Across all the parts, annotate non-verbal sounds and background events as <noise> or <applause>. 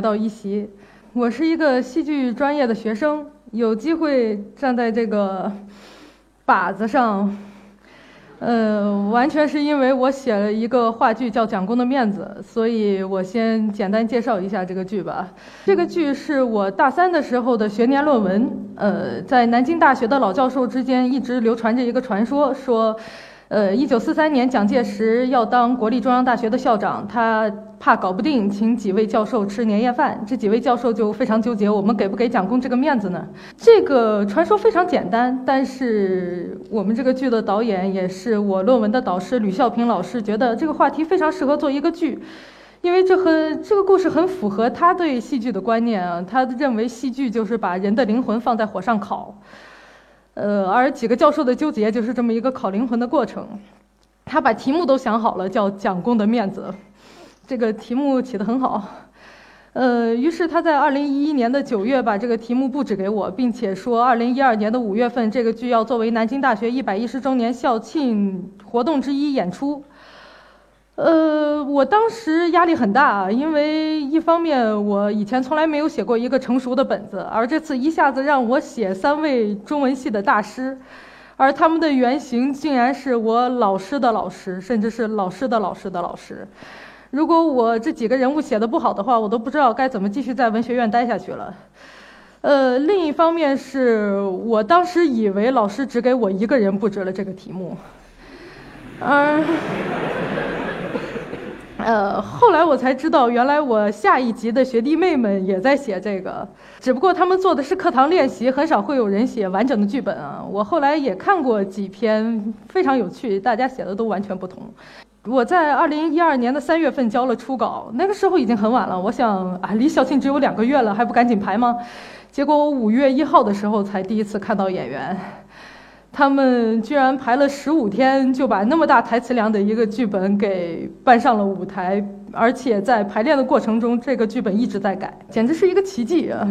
来到一席。我是一个戏剧专业的学生，有机会站在这个靶子上。呃，完全是因为我写了一个话剧叫《蒋公的面子》，所以我先简单介绍一下这个剧吧。这个剧是我大三的时候的学年论文。呃，在南京大学的老教授之间一直流传着一个传说，说。呃，一九四三年，蒋介石要当国立中央大学的校长，他怕搞不定，请几位教授吃年夜饭。这几位教授就非常纠结，我们给不给蒋公这个面子呢？这个传说非常简单，但是我们这个剧的导演也是我论文的导师吕孝平老师，觉得这个话题非常适合做一个剧，因为这和这个故事很符合他对戏剧的观念啊，他认为戏剧就是把人的灵魂放在火上烤。呃，而几个教授的纠结就是这么一个考灵魂的过程。他把题目都想好了，叫“蒋公的面子”，这个题目起得很好。呃，于是他在二零一一年的九月把这个题目布置给我，并且说二零一二年的五月份这个剧要作为南京大学一百一十周年校庆活动之一演出。呃，我当时压力很大，因为一方面我以前从来没有写过一个成熟的本子，而这次一下子让我写三位中文系的大师，而他们的原型竟然是我老师的老师，甚至是老师的老师的老师。如果我这几个人物写的不好的话，我都不知道该怎么继续在文学院待下去了。呃，另一方面是我当时以为老师只给我一个人布置了这个题目，而。呃后来我才知道，原来我下一级的学弟妹们也在写这个，只不过他们做的是课堂练习，很少会有人写完整的剧本啊。我后来也看过几篇，非常有趣，大家写的都完全不同。我在二零一二年的三月份交了初稿，那个时候已经很晚了，我想啊，离校庆只有两个月了，还不赶紧排吗？结果我五月一号的时候才第一次看到演员。他们居然排了十五天，就把那么大台词量的一个剧本给搬上了舞台，而且在排练的过程中，这个剧本一直在改，简直是一个奇迹啊！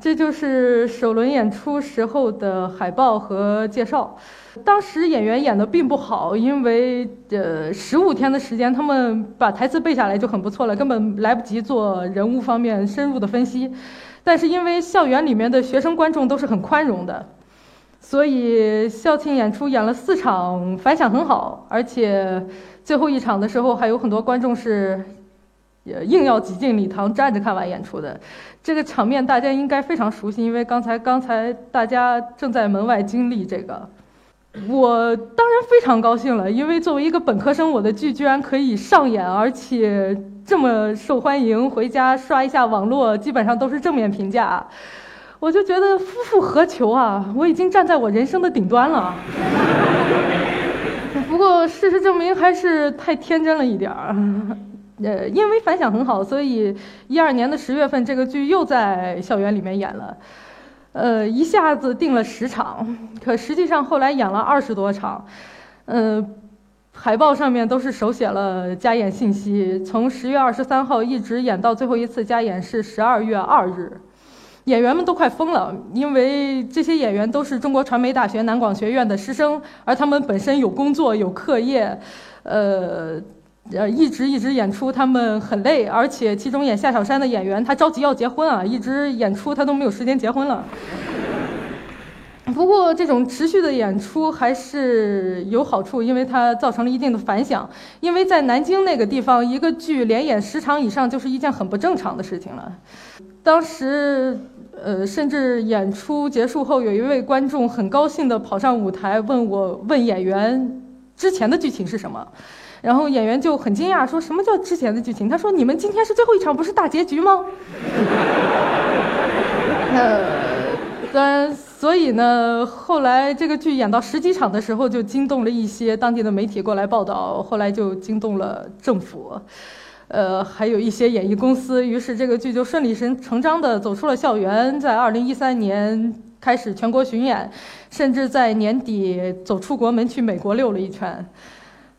这就是首轮演出时候的海报和介绍。当时演员演的并不好，因为呃十五天的时间，他们把台词背下来就很不错了，根本来不及做人物方面深入的分析。但是因为校园里面的学生观众都是很宽容的。所以校庆演出演了四场，反响很好，而且最后一场的时候还有很多观众是也，硬要挤进礼堂站着看完演出的。这个场面大家应该非常熟悉，因为刚才刚才大家正在门外经历这个。我当然非常高兴了，因为作为一个本科生，我的剧居然可以上演，而且这么受欢迎。回家刷一下网络，基本上都是正面评价。我就觉得夫复何求啊！我已经站在我人生的顶端了。<laughs> 不过事实证明还是太天真了一点儿。<laughs> 呃，因为反响很好，所以一二年的十月份这个剧又在校园里面演了。呃，一下子定了十场，可实际上后来演了二十多场。呃，海报上面都是手写了加演信息，从十月二十三号一直演到最后一次加演是十二月二日。演员们都快疯了，因为这些演员都是中国传媒大学南广学院的师生，而他们本身有工作有课业，呃，呃，一直一直演出，他们很累，而且其中演夏小山的演员他着急要结婚啊，一直演出他都没有时间结婚了。不过这种持续的演出还是有好处，因为它造成了一定的反响。因为在南京那个地方，一个剧连演十场以上就是一件很不正常的事情了。当时，呃，甚至演出结束后，有一位观众很高兴地跑上舞台问我，问演员之前的剧情是什么，然后演员就很惊讶，说什么叫之前的剧情？他说：“你们今天是最后一场，不是大结局吗？” <laughs> 呃，当然，所以呢，后来这个剧演到十几场的时候，就惊动了一些当地的媒体过来报道，后来就惊动了政府。呃，还有一些演艺公司，于是这个剧就顺理成章地走出了校园，在二零一三年开始全国巡演，甚至在年底走出国门去美国溜了一圈。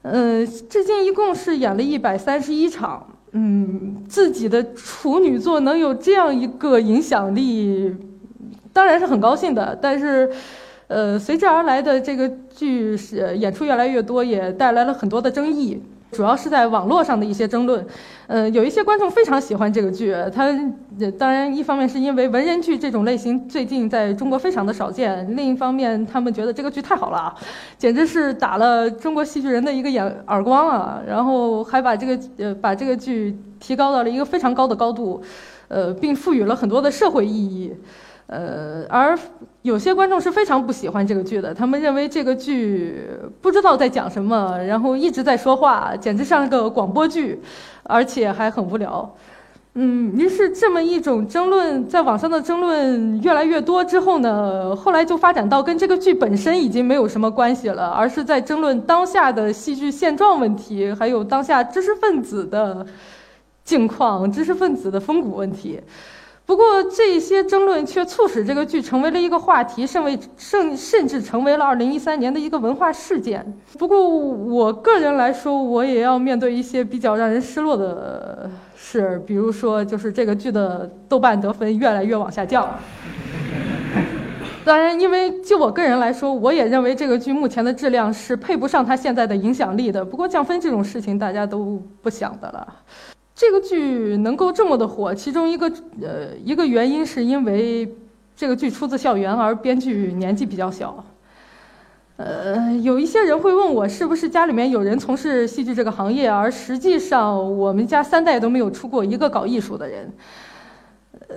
嗯，至今一共是演了一百三十一场。嗯，自己的处女作能有这样一个影响力，当然是很高兴的。但是，呃，随之而来的这个剧是演出越来越多，也带来了很多的争议。主要是在网络上的一些争论。呃，有一些观众非常喜欢这个剧，他当然一方面是因为文人剧这种类型最近在中国非常的少见，另一方面他们觉得这个剧太好了，简直是打了中国戏剧人的一个眼耳光啊，然后还把这个呃把这个剧提高到了一个非常高的高度，呃，并赋予了很多的社会意义。呃，而有些观众是非常不喜欢这个剧的，他们认为这个剧不知道在讲什么，然后一直在说话，简直像个广播剧，而且还很无聊。嗯，于是这么一种争论，在网上的争论越来越多之后呢，后来就发展到跟这个剧本身已经没有什么关系了，而是在争论当下的戏剧现状问题，还有当下知识分子的境况、知识分子的风骨问题。不过，这些争论却促使这个剧成为了一个话题，甚为甚甚至成为了2013年的一个文化事件。不过，我个人来说，我也要面对一些比较让人失落的事，比如说，就是这个剧的豆瓣得分越来越往下降。当然，因为就我个人来说，我也认为这个剧目前的质量是配不上它现在的影响力的。不过，降分这种事情，大家都不想的了。这个剧能够这么的火，其中一个呃一个原因是因为这个剧出自校园，而编剧年纪比较小。呃，有一些人会问我，是不是家里面有人从事戏剧这个行业，而实际上我们家三代都没有出过一个搞艺术的人。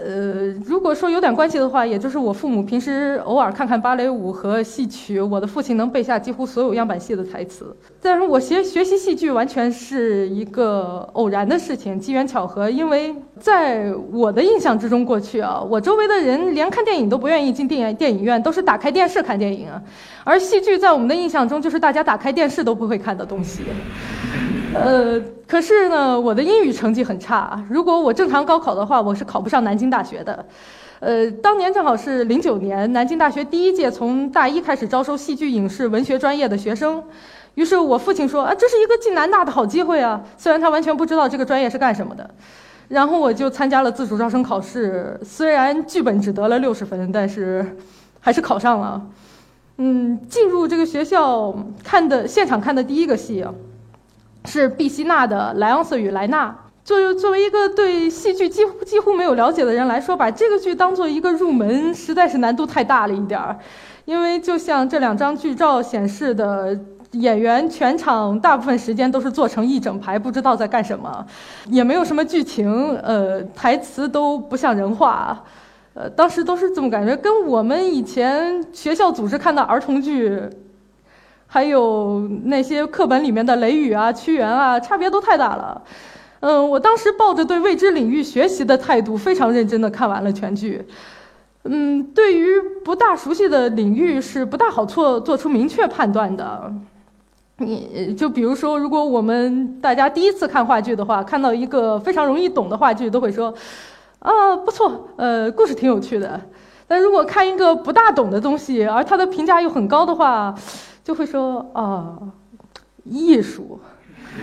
呃，如果说有点关系的话，也就是我父母平时偶尔看看芭蕾舞和戏曲，我的父亲能背下几乎所有样板戏的台词。但是我学学习戏剧完全是一个偶然的事情，机缘巧合。因为在我的印象之中，过去啊，我周围的人连看电影都不愿意进电影电影院，都是打开电视看电影啊。而戏剧在我们的印象中，就是大家打开电视都不会看的东西。呃，可是呢，我的英语成绩很差。如果我正常高考的话，我是考不上南京大学的。呃，当年正好是零九年，南京大学第一届从大一开始招收戏剧、影视、文学专业的学生。于是我父亲说：“啊，这是一个进南大的好机会啊！”虽然他完全不知道这个专业是干什么的。然后我就参加了自主招生考试，虽然剧本只得了六十分，但是还是考上了。嗯，进入这个学校看的现场看的第一个戏啊。是毕希纳的《莱昂瑟与莱纳》。作为作为一个对戏剧几乎几乎没有了解的人来说，把这个剧当做一个入门，实在是难度太大了一点儿。因为就像这两张剧照显示的，演员全场大部分时间都是坐成一整排，不知道在干什么，也没有什么剧情，呃，台词都不像人话。呃，当时都是这么感觉，跟我们以前学校组织看的儿童剧。还有那些课本里面的《雷雨》啊、《屈原》啊，差别都太大了。嗯，我当时抱着对未知领域学习的态度，非常认真的看完了全剧。嗯，对于不大熟悉的领域，是不大好做做出明确判断的。你就比如说，如果我们大家第一次看话剧的话，看到一个非常容易懂的话剧，都会说：“啊，不错，呃，故事挺有趣的。”但如果看一个不大懂的东西，而它的评价又很高的话，就会说啊，艺术，<laughs>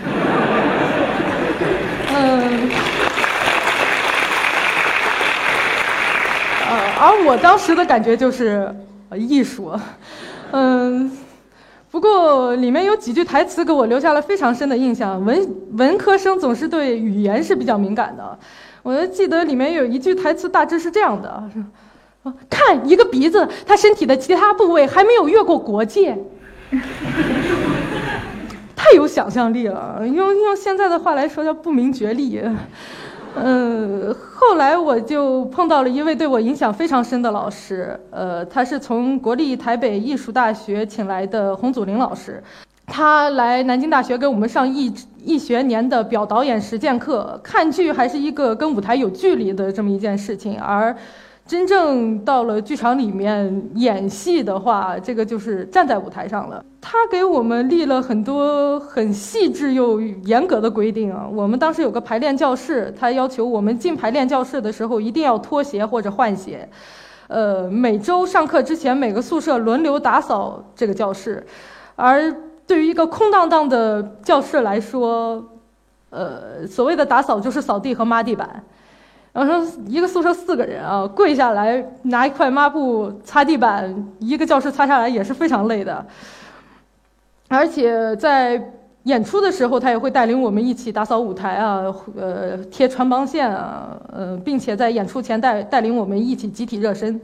嗯，呃，而我当时的感觉就是艺术，<laughs> 嗯，不过里面有几句台词给我留下了非常深的印象。文文科生总是对语言是比较敏感的，我就记得里面有一句台词大致是这样的啊：看一个鼻子，他身体的其他部位还没有越过国界。太有想象力了，用用现在的话来说叫不明觉厉。呃，后来我就碰到了一位对我影响非常深的老师，呃，他是从国立台北艺术大学请来的洪祖林老师，他来南京大学给我们上一一学年的表导演实践课。看剧还是一个跟舞台有距离的这么一件事情，而。真正到了剧场里面演戏的话，这个就是站在舞台上了。他给我们立了很多很细致又严格的规定啊。我们当时有个排练教室，他要求我们进排练教室的时候一定要脱鞋或者换鞋。呃，每周上课之前，每个宿舍轮流打扫这个教室。而对于一个空荡荡的教室来说，呃，所谓的打扫就是扫地和抹地板。然后说一个宿舍四个人啊，跪下来拿一块抹布擦地板，一个教室擦下来也是非常累的。而且在演出的时候，他也会带领我们一起打扫舞台啊，呃，贴穿帮线啊，呃，并且在演出前带带领我们一起集体热身。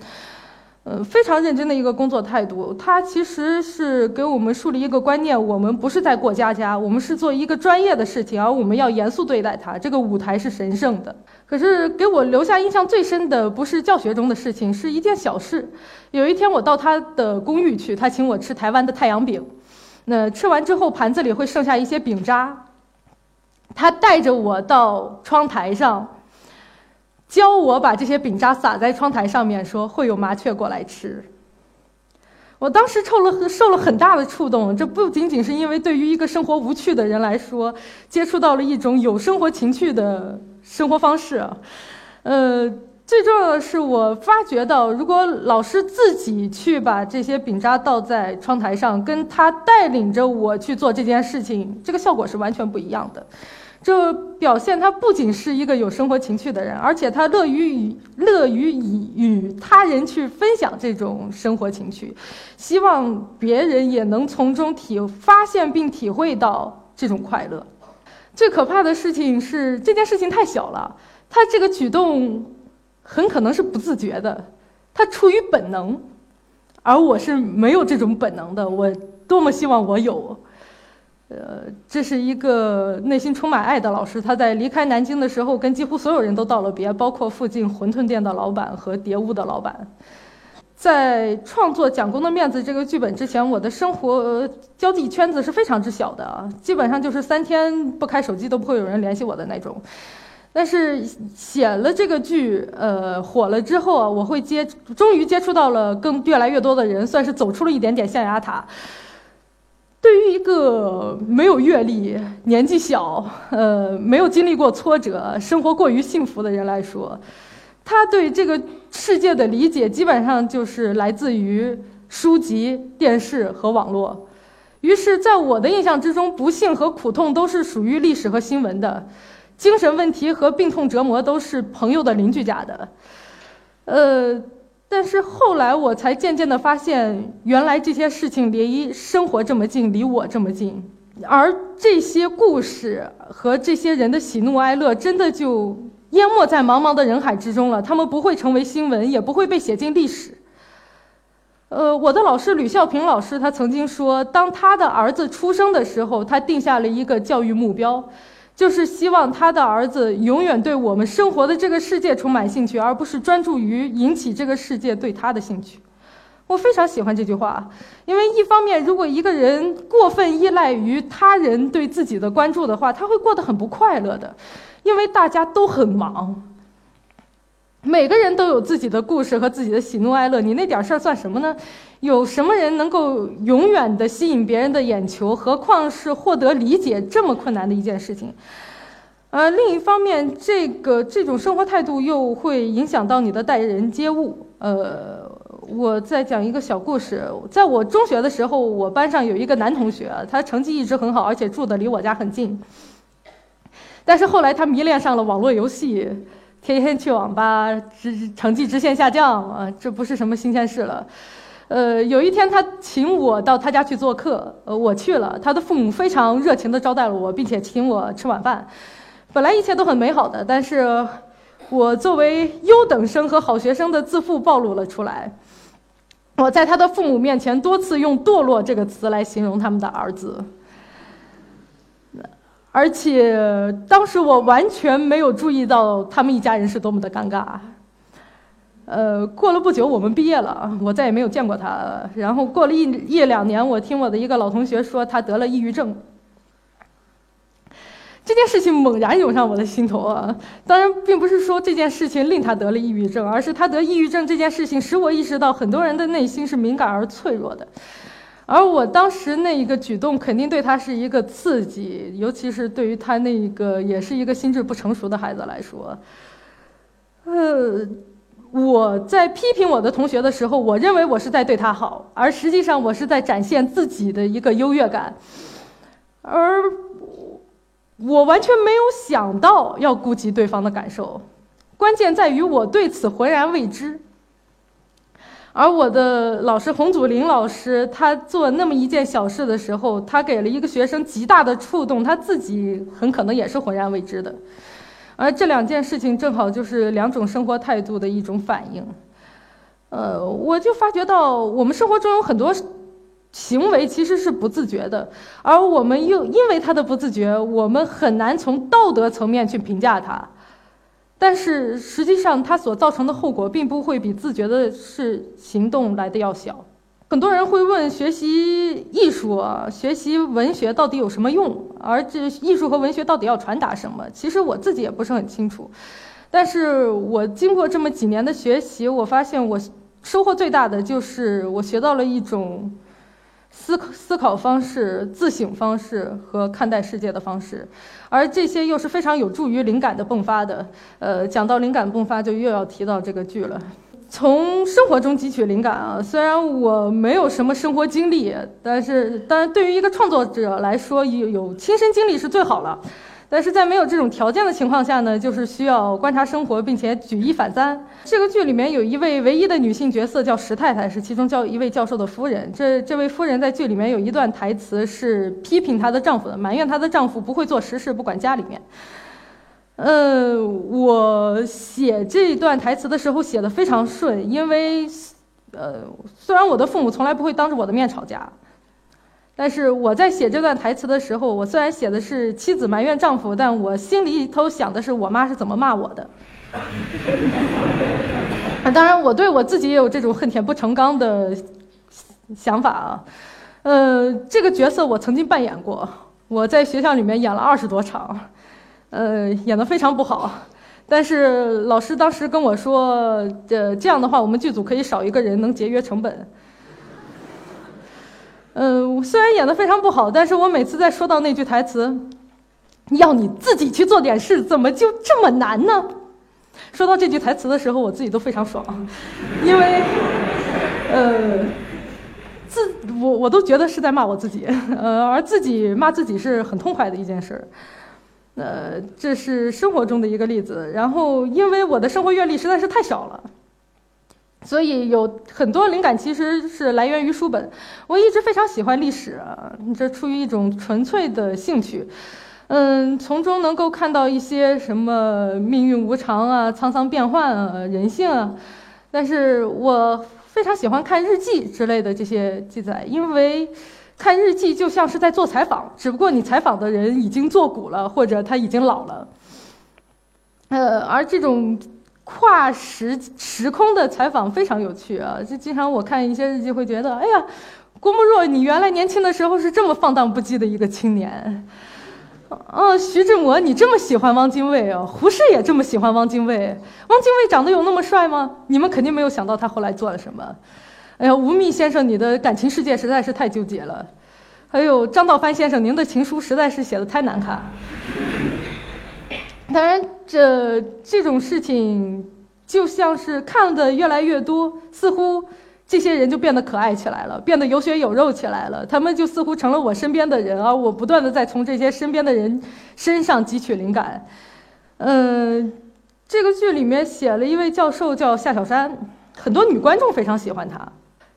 呃，非常认真的一个工作态度。他其实是给我们树立一个观念：我们不是在过家家，我们是做一个专业的事情，而我们要严肃对待它。这个舞台是神圣的。可是给我留下印象最深的不是教学中的事情，是一件小事。有一天我到他的公寓去，他请我吃台湾的太阳饼。那吃完之后，盘子里会剩下一些饼渣。他带着我到窗台上。教我把这些饼渣撒在窗台上面，说会有麻雀过来吃。我当时受了受了很大的触动，这不仅仅是因为对于一个生活无趣的人来说，接触到了一种有生活情趣的生活方式，呃，最重要的是我发觉到，如果老师自己去把这些饼渣倒在窗台上，跟他带领着我去做这件事情，这个效果是完全不一样的。这表现他不仅是一个有生活情趣的人，而且他乐于与乐于以与他人去分享这种生活情趣，希望别人也能从中体发现并体会到这种快乐。最可怕的事情是这件事情太小了，他这个举动很可能是不自觉的，他出于本能，而我是没有这种本能的。我多么希望我有。呃，这是一个内心充满爱的老师。他在离开南京的时候，跟几乎所有人都道了别，包括附近馄饨店的老板和蝶屋的老板。在创作《蒋公的面子》这个剧本之前，我的生活交际圈子是非常之小的，基本上就是三天不开手机都不会有人联系我的那种。但是写了这个剧，呃，火了之后啊，我会接，终于接触到了更越来越多的人，算是走出了一点点象牙塔。个没有阅历、年纪小、呃没有经历过挫折、生活过于幸福的人来说，他对这个世界的理解基本上就是来自于书籍、电视和网络。于是，在我的印象之中，不幸和苦痛都是属于历史和新闻的，精神问题和病痛折磨都是朋友的邻居家的，呃。但是后来我才渐渐地发现，原来这些事情离生活这么近，离我这么近，而这些故事和这些人的喜怒哀乐，真的就淹没在茫茫的人海之中了。他们不会成为新闻，也不会被写进历史。呃，我的老师吕孝平老师，他曾经说，当他的儿子出生的时候，他定下了一个教育目标。就是希望他的儿子永远对我们生活的这个世界充满兴趣，而不是专注于引起这个世界对他的兴趣。我非常喜欢这句话，因为一方面，如果一个人过分依赖于他人对自己的关注的话，他会过得很不快乐的，因为大家都很忙。每个人都有自己的故事和自己的喜怒哀乐，你那点事儿算什么呢？有什么人能够永远的吸引别人的眼球？何况是获得理解这么困难的一件事情？呃，另一方面，这个这种生活态度又会影响到你的待人接物。呃，我再讲一个小故事，在我中学的时候，我班上有一个男同学，他成绩一直很好，而且住的离我家很近。但是后来他迷恋上了网络游戏。天天去网吧，直成绩直线下降啊！这不是什么新鲜事了。呃，有一天他请我到他家去做客，呃，我去了。他的父母非常热情地招待了我，并且请我吃晚饭。本来一切都很美好的，但是我作为优等生和好学生的自负暴露了出来。我在他的父母面前多次用“堕落”这个词来形容他们的儿子。而且当时我完全没有注意到他们一家人是多么的尴尬。呃，过了不久，我们毕业了，我再也没有见过他。然后过了一一两年，我听我的一个老同学说他得了抑郁症。这件事情猛然涌上我的心头啊！当然，并不是说这件事情令他得了抑郁症，而是他得抑郁症这件事情使我意识到很多人的内心是敏感而脆弱的。而我当时那一个举动肯定对他是一个刺激，尤其是对于他那一个也是一个心智不成熟的孩子来说。呃，我在批评我的同学的时候，我认为我是在对他好，而实际上我是在展现自己的一个优越感，而我完全没有想到要顾及对方的感受，关键在于我对此浑然未知。而我的老师洪祖林老师，他做那么一件小事的时候，他给了一个学生极大的触动，他自己很可能也是浑然未知的。而这两件事情正好就是两种生活态度的一种反应。呃，我就发觉到我们生活中有很多行为其实是不自觉的，而我们又因为他的不自觉，我们很难从道德层面去评价他。但是实际上，它所造成的后果并不会比自觉的是行动来的要小。很多人会问：学习艺术，学习文学到底有什么用？而这艺术和文学到底要传达什么？其实我自己也不是很清楚。但是我经过这么几年的学习，我发现我收获最大的就是我学到了一种。思考思考方式、自省方式和看待世界的方式，而这些又是非常有助于灵感的迸发的。呃，讲到灵感迸发，就又要提到这个剧了。从生活中汲取灵感啊，虽然我没有什么生活经历，但是，但对于一个创作者来说，有有亲身经历是最好了。但是在没有这种条件的情况下呢，就是需要观察生活，并且举一反三。这个剧里面有一位唯一的女性角色叫石太太，是其中教一位教授的夫人。这这位夫人在剧里面有一段台词是批评她的丈夫的，埋怨她的丈夫不会做实事，不管家里面。呃，我写这段台词的时候写的非常顺，因为，呃，虽然我的父母从来不会当着我的面吵架。但是我在写这段台词的时候，我虽然写的是妻子埋怨丈夫，但我心里头想的是我妈是怎么骂我的。<laughs> 当然，我对我自己也有这种恨铁不成钢的想法啊。呃，这个角色我曾经扮演过，我在学校里面演了二十多场，呃，演得非常不好。但是老师当时跟我说，呃，这样的话我们剧组可以少一个人，能节约成本。呃，虽然演得非常不好，但是我每次在说到那句台词，要你自己去做点事，怎么就这么难呢？说到这句台词的时候，我自己都非常爽，因为，呃，自我我都觉得是在骂我自己，呃，而自己骂自己是很痛快的一件事儿，呃，这是生活中的一个例子。然后，因为我的生活阅历实在是太少了。所以有很多灵感其实是来源于书本。我一直非常喜欢历史，这出于一种纯粹的兴趣。嗯，从中能够看到一些什么命运无常啊、沧桑变幻啊、人性啊。但是我非常喜欢看日记之类的这些记载，因为看日记就像是在做采访，只不过你采访的人已经作古了，或者他已经老了。呃，而这种。跨时时空的采访非常有趣啊！就经常我看一些日记，会觉得，哎呀，郭沫若，你原来年轻的时候是这么放荡不羁的一个青年。哦，徐志摩，你这么喜欢汪精卫哦？胡适也这么喜欢汪精卫。汪精卫长得有那么帅吗？你们肯定没有想到他后来做了什么。哎呀，吴宓先生，你的感情世界实在是太纠结了。还有张道藩先生，您的情书实在是写的太难看。当然，这这种事情就像是看的越来越多，似乎这些人就变得可爱起来了，变得有血有肉起来了。他们就似乎成了我身边的人，而我不断的在从这些身边的人身上汲取灵感。嗯，这个剧里面写了一位教授叫夏小山，很多女观众非常喜欢他。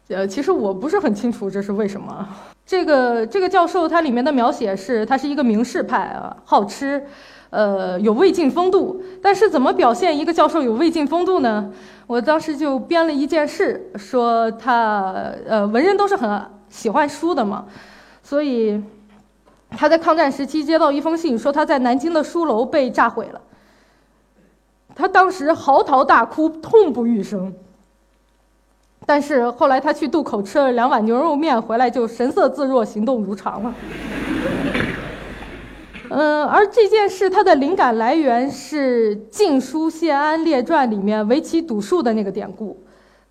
呃，其实我不是很清楚这是为什么。这个这个教授他里面的描写是，他是一个名士派啊，好吃。呃，有魏晋风度，但是怎么表现一个教授有魏晋风度呢？我当时就编了一件事，说他呃，文人都是很喜欢书的嘛，所以他在抗战时期接到一封信，说他在南京的书楼被炸毁了，他当时嚎啕大哭，痛不欲生。但是后来他去渡口吃了两碗牛肉面，回来就神色自若，行动如常了。嗯，而这件事它的灵感来源是《晋书·谢安列传》里面围棋赌术的那个典故，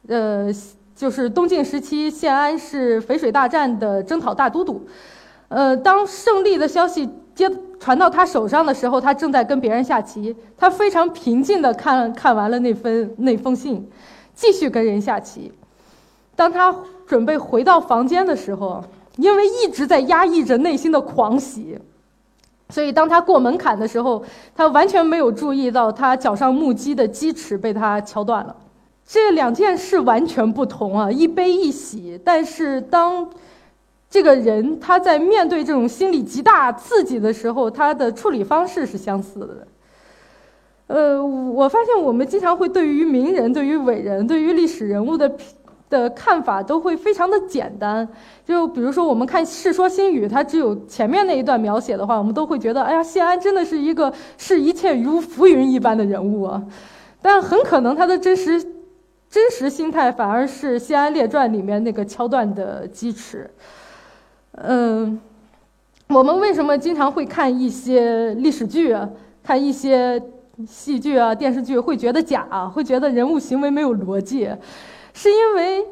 呃，就是东晋时期谢安是淝水大战的征讨大都督，呃，当胜利的消息接传到他手上的时候，他正在跟别人下棋，他非常平静地看看完了那封那封信，继续跟人下棋。当他准备回到房间的时候，因为一直在压抑着内心的狂喜。所以，当他过门槛的时候，他完全没有注意到他脚上木屐的鸡齿被他敲断了。这两件事完全不同啊，一悲一喜。但是当这个人他在面对这种心理极大刺激的时候，他的处理方式是相似的。呃，我发现我们经常会对于名人、对于伟人、对于历史人物的的看法都会非常的简单。就比如说，我们看《世说新语》，它只有前面那一段描写的话，我们都会觉得，哎呀，谢安真的是一个视一切如浮云一般的人物啊。但很可能他的真实真实心态反而是《谢安列传》里面那个桥段的基石。嗯，我们为什么经常会看一些历史剧，看一些？戏剧啊，电视剧会觉得假，会觉得人物行为没有逻辑，是因为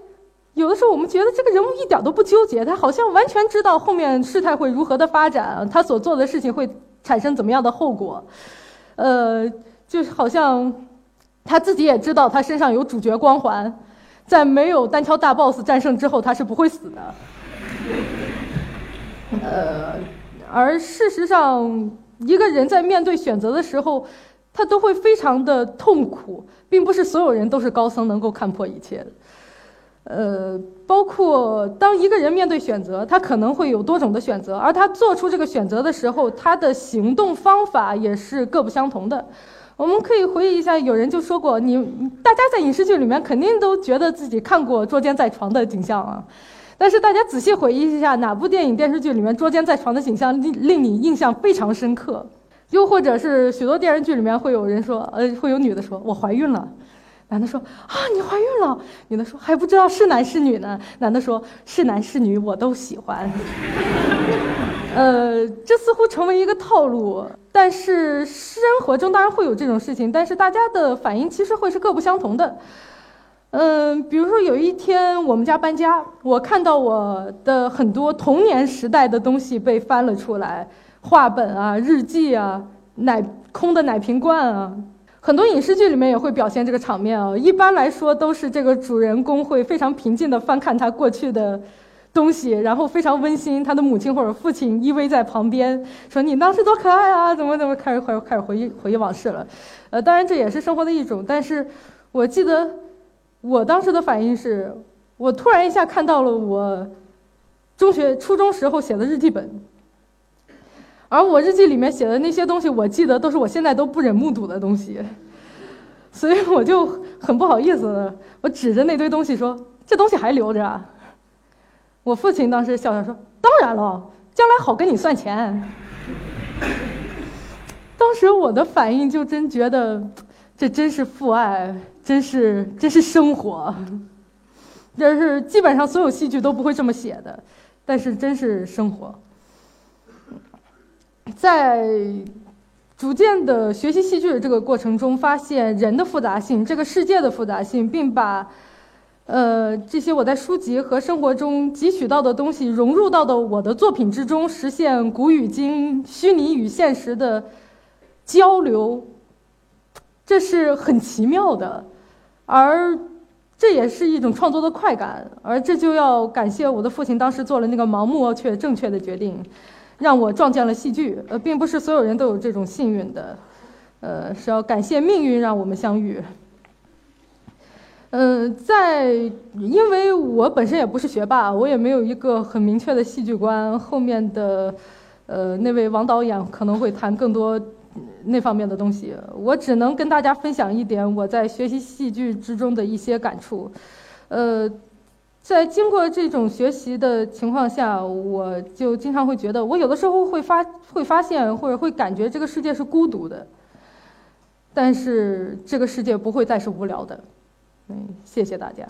有的时候我们觉得这个人物一点都不纠结，他好像完全知道后面事态会如何的发展，他所做的事情会产生怎么样的后果，呃，就好像他自己也知道他身上有主角光环，在没有单挑大 boss 战胜之后，他是不会死的。呃，而事实上，一个人在面对选择的时候。他都会非常的痛苦，并不是所有人都是高僧能够看破一切的。呃，包括当一个人面对选择，他可能会有多种的选择，而他做出这个选择的时候，他的行动方法也是各不相同的。我们可以回忆一下，有人就说过，你大家在影视剧里面肯定都觉得自己看过捉奸在床的景象啊，但是大家仔细回忆一下，哪部电影电视剧里面捉奸在床的景象令令你印象非常深刻？又或者是许多电视剧里面会有人说，呃，会有女的说“我怀孕了”，男的说“啊，你怀孕了”，女的说“还不知道是男是女呢”，男的说“是男是女我都喜欢”。<laughs> 呃，这似乎成为一个套路，但是生活中当然会有这种事情，但是大家的反应其实会是各不相同的。嗯，比如说有一天我们家搬家，我看到我的很多童年时代的东西被翻了出来。画本啊，日记啊，奶空的奶瓶罐啊，很多影视剧里面也会表现这个场面啊。一般来说，都是这个主人公会非常平静地翻看他过去的东西，然后非常温馨。他的母亲或者父亲依偎在旁边，说：“你当时多可爱啊，怎么怎么，开始回开始回忆回忆往事了。”呃，当然这也是生活的一种。但是我记得我当时的反应是，我突然一下看到了我中学初中时候写的日记本。而我日记里面写的那些东西，我记得都是我现在都不忍目睹的东西，所以我就很不好意思，我指着那堆东西说：“这东西还留着。”啊。”我父亲当时笑笑说：“当然了，将来好跟你算钱。”当时我的反应就真觉得，这真是父爱，真是真是生活，这是基本上所有戏剧都不会这么写的，但是真是生活。在逐渐的学习戏剧的这个过程中，发现人的复杂性，这个世界的复杂性，并把，呃，这些我在书籍和生活中汲取到的东西融入到的我的作品之中，实现古与今、虚拟与现实的交流，这是很奇妙的，而这也是一种创作的快感，而这就要感谢我的父亲当时做了那个盲目却正确的决定。让我撞见了戏剧，呃，并不是所有人都有这种幸运的，呃，是要感谢命运让我们相遇。嗯，在因为我本身也不是学霸，我也没有一个很明确的戏剧观。后面的，呃，那位王导演可能会谈更多那方面的东西，我只能跟大家分享一点我在学习戏剧之中的一些感触，呃。在经过这种学习的情况下，我就经常会觉得，我有的时候会发会发现或者会感觉这个世界是孤独的，但是这个世界不会再是无聊的。嗯，谢谢大家。